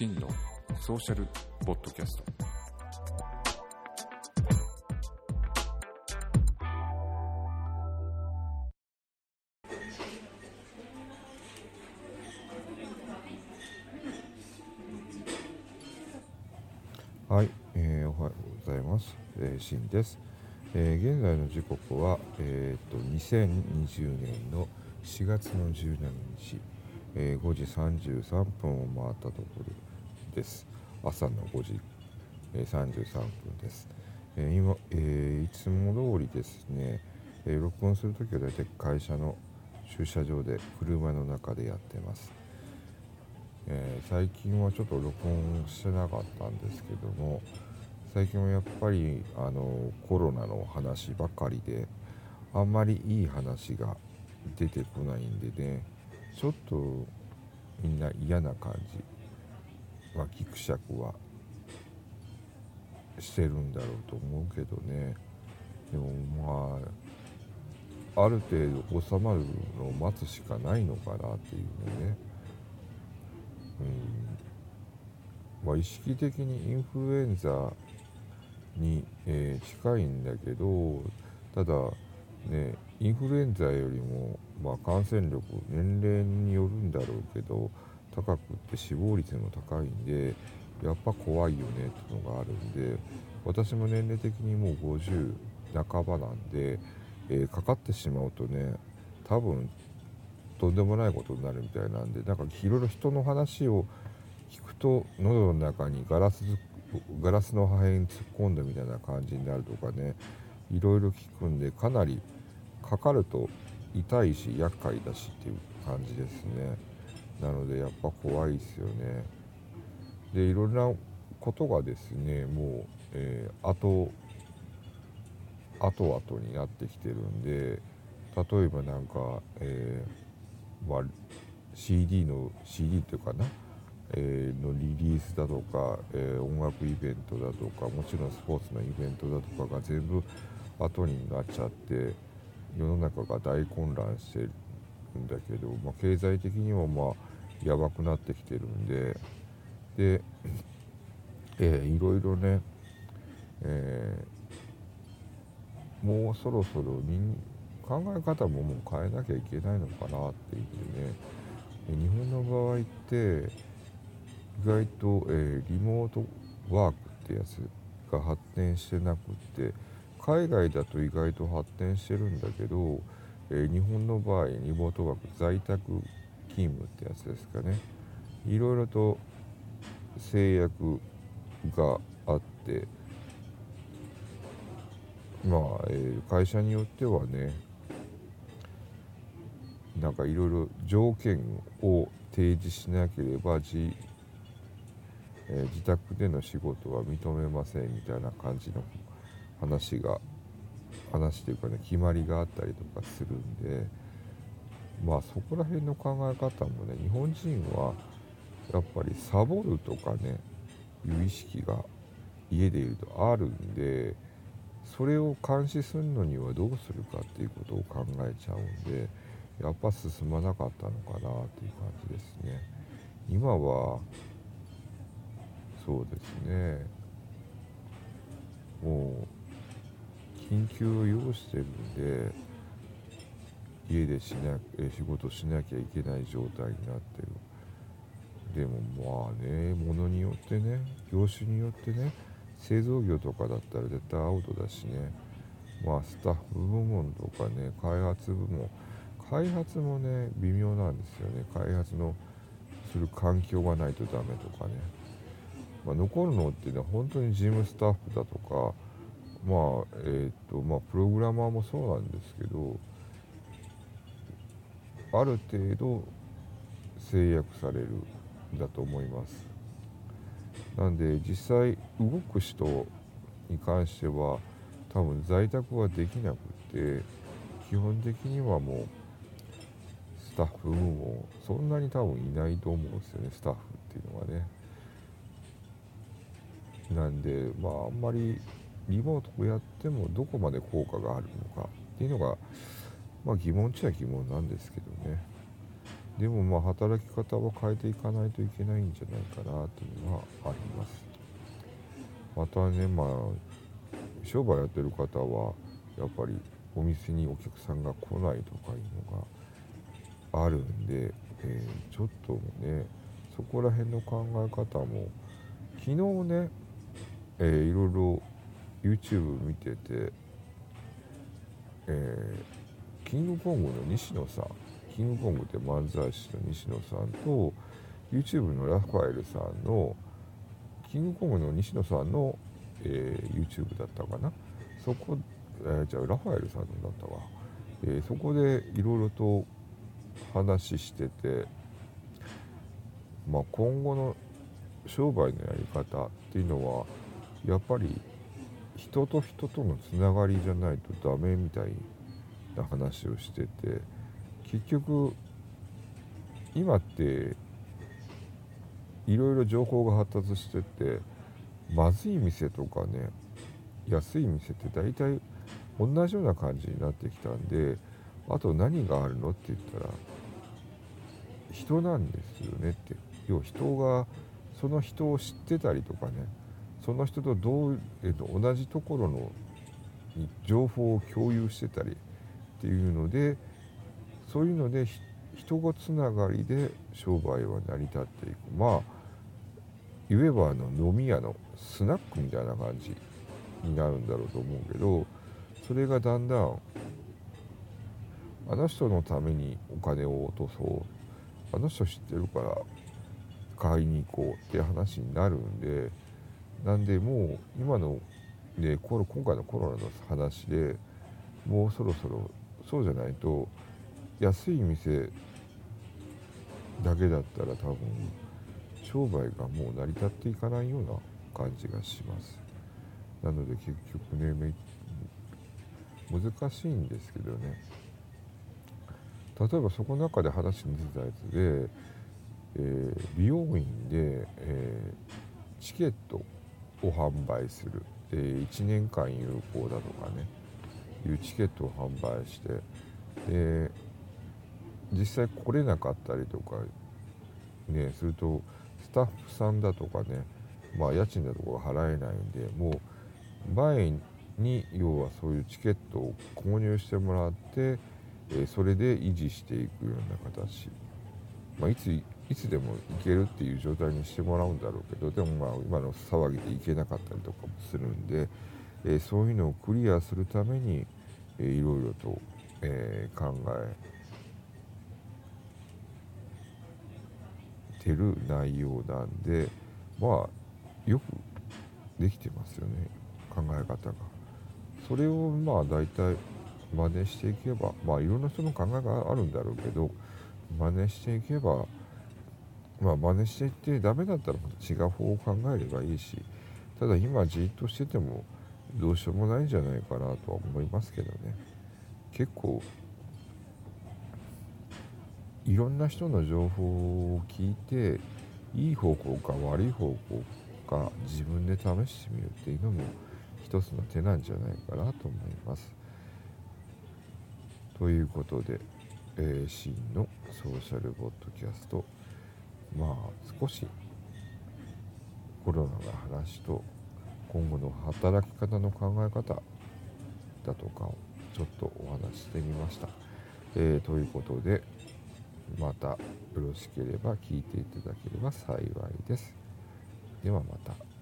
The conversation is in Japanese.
真のソーシャルポッドキャストはい、えーおはようございます。えー、シンです。えー現在の時刻は、えー、と2020年の4月の17日、えー5時33分を回ったところです。朝の5時、え33分です。え今、えーいつも通りですね、え録音するときは大体会社の駐車場で車の中でやってます。え最近はちょっと録音してなかったんですけども最近はやっぱりあのコロナの話ばかりであんまりいい話が出てこないんでねちょっとみんな嫌な感じまあギクシャクはしてるんだろうと思うけどね。でもまあある程度収まるのを待つしかないのかなっていうね。うん。まあ、意識的にインフルエンザに、えー近いんだけどただねインフルエンザよりも、まあ、感染力年齢によるんだろうけど高くって死亡率も高いんでやっぱ怖いよねっていうのがあるんで私も年齢的にもう50半ばなんで、えーかかってしまうとね多分とんでもないことになるみたいなんでなんかいろいろ人の話を聞くと喉の中にガラスガラスの破片突っ込んだみたいな感じになるとかねいろいろ聞くんでかなりかかると痛いし厄介だしっていう感じですね。なのでやっぱ怖いですよね。でいろんなことがですねもう、えー後後々になってきてるんで例えばなんか、えーまあ、CD の CD っていうかな、えーのリリースだとか、えー音楽イベントだとかもちろんスポーツのイベントだとかが全部後になっちゃって世の中が大混乱してるんだけど、まあ、経済的にもまあやばくなってきてるんで。で、えーいろいろね、えーもうそろそろみん考え方ももう変えなきゃいけないのかなっていうね。日本の場合って意外と、えーリモートワークってやつが発展してなくって海外だと意外と発展してるんだけど、えー日本の場合リモートワーク在宅勤務ってやつですかね。いろいろと制約があってまあ、えー会社によってはねなんかいろいろ条件を提示しなければ自,、えー自宅での仕事は認めませんみたいな感じの話が話っていうかね決まりがあったりとかするんでまあそこら辺の考え方もね日本人はやっぱりサボるとかねいう意識が家でいるとあるんでそれを監視するのにはどうするかっていうことを考えちゃうんでやっぱ進まなかったのかなっていう感じですね。今はそうですね。もう緊急を要してるんで家でしな仕事しなきゃいけない状態になってる。でもまあねものによってね業種によってね製造業とかだったら絶対アウトだしね。まあスタッフ部門とかね開発部門。開発もね微妙なんですよね。開発のする環境がないとダメとかね、まあ、残るのってね本当に事務スタッフだとかまあえっ、とまあプログラマーもそうなんですけどある程度制約されるんだと思います。なんで実際動く人に関しては多分在宅はできなくて基本的にはもうスタッフもそんなに多分いないと思うんですよねスタッフっていうのはね。なんでまああんまりリモートをやってもどこまで効果があるのかっていうのがまあ疑問っちゃ疑問なんですけどね。でもまあ働き方は変えていかないといけないんじゃないかなというのはあります。またねまあ商売やってる方はやっぱりお店にお客さんが来ないとかいうのがあるんで、えー、ちょっとねそこら辺の考え方も昨日ね、えー、いろいろ YouTube 見てて、えー、キングコングの西野さんキングコングって漫才師の西野さんと YouTube のラファエルさんのキングコングの西野さんの、えー、YouTube だったかな。そこ、えー、じゃあラファエルさんのだったわ、えー、そこでいろいろと話しててまあ今後の商売のやり方っていうのはやっぱり人と人とのつながりじゃないとダメみたいな話をしてて結局今っていろいろ情報が発達しててまずい店とかね安い店って大体同じような感じになってきたんであと何があるのって言ったら人なんですよねって。要は人がその人を知ってたりとかねその人とどう、えっと、同じところの情報を共有してたりっていうのでそういうので人がつながりで商売は成り立っていく。まあ言えばあの飲み屋のスナックみたいな感じになるんだろうと思うけどそれがだんだんあの人のためにお金を落とそう。あの人知ってるから買いに行こうって話になるんでなんでもう今の、ね、今回のコロナの話でもうそろそろそうじゃないと安い店だけだったら多分商売がもう成り立っていかないような感じがします。なので結局ね難しいんですけどね。例えばそこの中で話に出たやつで、えー、美容院で、えー、チケットを販売する、えー、1年間有効だとかね。いうチケットを販売してで実際来れなかったりとかねするとスタッフさんだとかねまあ家賃だとか払えないんでもう前に要はそういうチケットを購入してもらって、えそれで維持していくような形、まあ、いついつでも行けるっていう状態にしてもらうんだろうけどでもまあ今の騒ぎで行けなかったりとかもするんで、えそういうのをクリアするために、えいろいろと、え考えてる内容なんでまあよくできてますよね考え方が。それをまあ大体真似していけばまあいろんな人の考えがあるんだろうけど真似していけばまあ真似していってダメだったら違う方法を考えればいいしただ今じっとしててもどうしようもないんじゃないかなとは思いますけどね結構いろんな人の情報を聞いていい方向か悪い方向か自分で試してみるっていうのも一つの手なんじゃないかなと思います。ということで、えー、真のソーシャルポッドキャストまあ少しコロナの話と今後の働き方の考え方だとかをちょっとお話ししてみました。えー、ということでまたよろしければ聞いていただければ幸いです。ではまた。